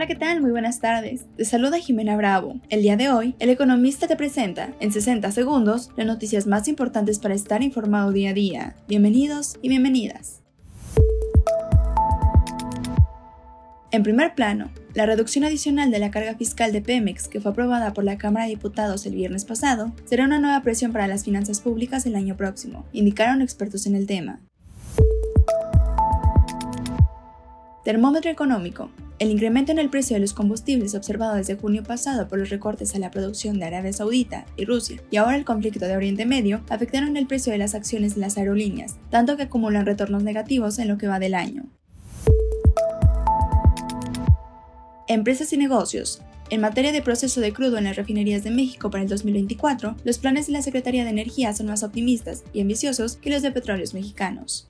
Hola, ¿qué tal? Muy buenas tardes. Te saluda Jimena Bravo. El día de hoy, el economista te presenta, en 60 segundos, las noticias más importantes para estar informado día a día. Bienvenidos y bienvenidas. En primer plano, la reducción adicional de la carga fiscal de Pemex, que fue aprobada por la Cámara de Diputados el viernes pasado, será una nueva presión para las finanzas públicas el año próximo, indicaron expertos en el tema. Termómetro económico. El incremento en el precio de los combustibles observado desde junio pasado por los recortes a la producción de Arabia Saudita y Rusia y ahora el conflicto de Oriente Medio afectaron el precio de las acciones de las aerolíneas, tanto que acumulan retornos negativos en lo que va del año. Empresas y negocios. En materia de proceso de crudo en las refinerías de México para el 2024, los planes de la Secretaría de Energía son más optimistas y ambiciosos que los de petróleos mexicanos.